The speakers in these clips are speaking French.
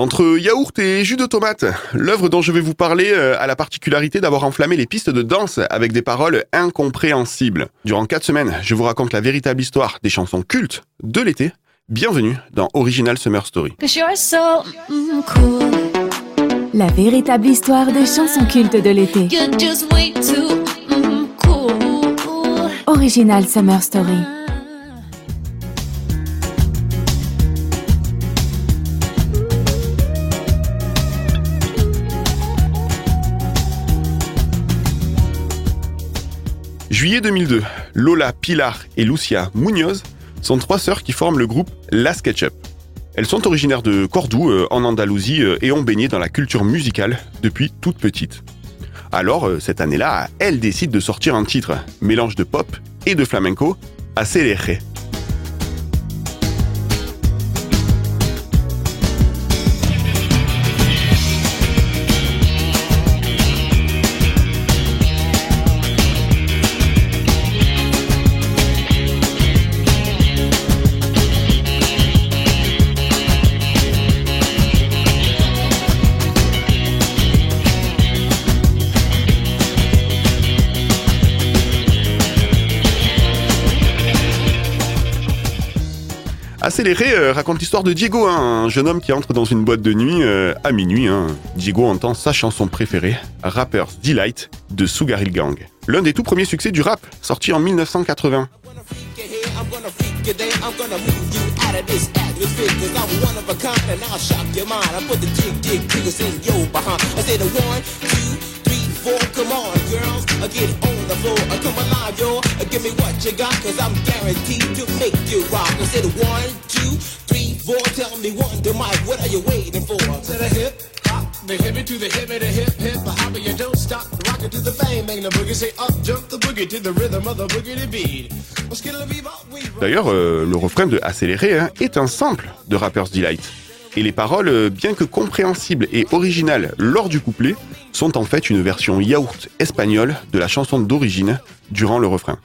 Entre yaourt et jus de tomate, l'œuvre dont je vais vous parler euh, a la particularité d'avoir enflammé les pistes de danse avec des paroles incompréhensibles. Durant quatre semaines, je vous raconte la véritable histoire des chansons cultes de l'été. Bienvenue dans Original Summer Story. Mm, La véritable histoire des chansons cultes de l'été. mm, Original Summer Story. Juillet 2002, Lola, Pilar et Lucia Munoz sont trois sœurs qui forment le groupe Las Ketchup. Elles sont originaires de Cordoue, euh, en Andalousie, euh, et ont baigné dans la culture musicale depuis toute petite. Alors, euh, cette année-là, elles décident de sortir un titre, mélange de pop et de flamenco, Acelere. Accéléré euh, raconte l'histoire de Diego, hein, un jeune homme qui entre dans une boîte de nuit euh, à minuit. hein. Diego entend sa chanson préférée, Rapper's Delight de Sugar Hill Gang. L'un des tout premiers succès du rap, sorti en 1980. Come on girls Get on the floor, come alive yo Give me what you got cause I'm guaranteed to make you rock I said one, two, three, four, tell me one to Mike, what are you waiting for? to the hip hop, the hippie to the hippie, the hip hip, the hopper, you don't stop, rock it to the bang, bang the boogie, say up, jump the boogie to the rhythm of the boogie to beat. Well, skittle bebop, we rock. D'ailleurs, euh, le refrain de Accéléré hein, est un sample de Rapper's Delight. Et les paroles, euh, bien que compréhensibles et originales lors du couplet, sont en fait une version yaourt espagnole de la chanson d'origine durant le refrain.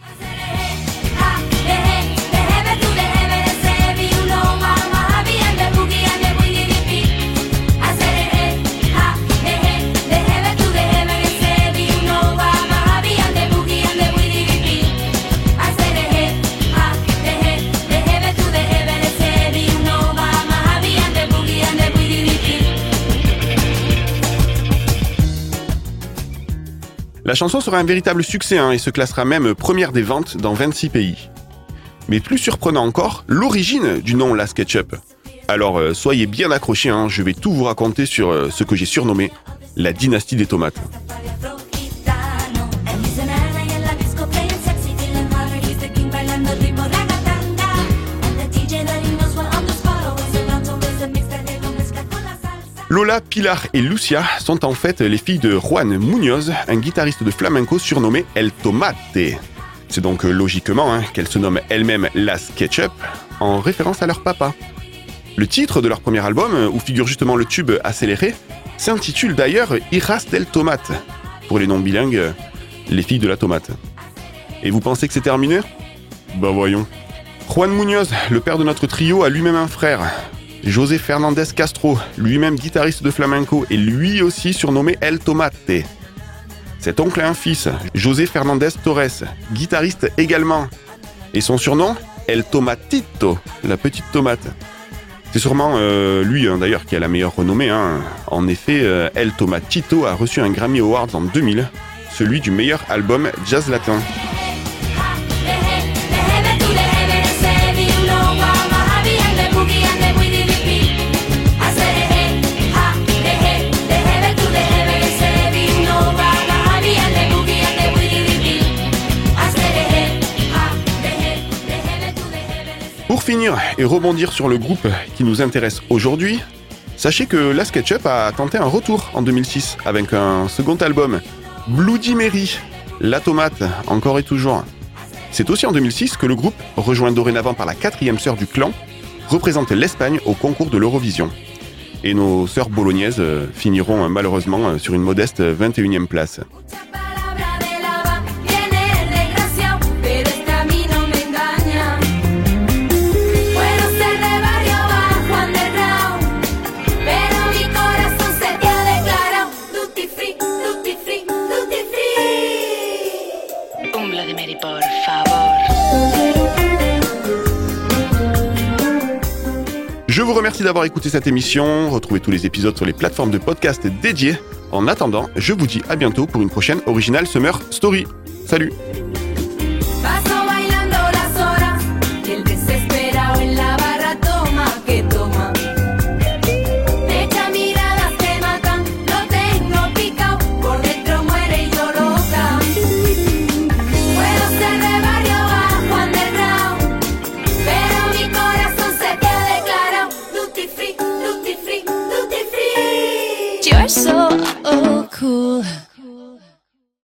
La chanson sera un véritable succès hein, et se classera même première des ventes dans 26 pays. Mais plus surprenant encore, l'origine du nom Las Ketchup. Alors euh, soyez bien accrochés, hein, je vais tout vous raconter sur euh, ce que j'ai surnommé la dynastie des tomates. Lola, Pilar et Lucia sont en fait les filles de Juan Munoz, un guitariste de flamenco surnommé El Tomate. C'est donc euh, logiquement hein, qu'elles se nomment elles-mêmes Las Ketchup, en référence à leur papa. Le titre de leur premier album, euh, où figure justement le tube accéléré, s'intitule d'ailleurs Iras del Tomate, pour les non bilingues, euh, les filles de la tomate. Et vous pensez que c'est terminé? Bah voyons. Juan Munoz, le père de notre trio, a lui-même un frère, José Fernandez Castro, lui-même guitariste de flamenco et lui aussi surnommé El Tomate. Cet oncle a un fils, José Fernandez Torres, guitariste également. Et son surnom El Tomatito, la petite tomate. C'est sûrement euh, lui hein, d'ailleurs qui a la meilleure renommée. hein. En effet, euh, El Tomatito a reçu un Grammy Award en 2000, celui du meilleur album jazz latin. Finir et rebondir sur le groupe qui nous intéresse aujourd'hui, sachez que La SketchUp a tenté un retour en 2006 avec un second album, Bloody Mary, La Tomate, encore et toujours. C'est aussi en 2006 que le groupe, rejoint dorénavant par la quatrième sœur du clan, représente l'Espagne au concours de l'Eurovision. Et nos sœurs bolognaises euh, finiront euh, malheureusement euh, sur une modeste 21e place. Je vous remercie d'avoir écouté cette émission. Retrouvez tous les épisodes sur les plateformes de podcast dédiées. En attendant, je vous dis à bientôt pour une prochaine Original Summer Story. Salut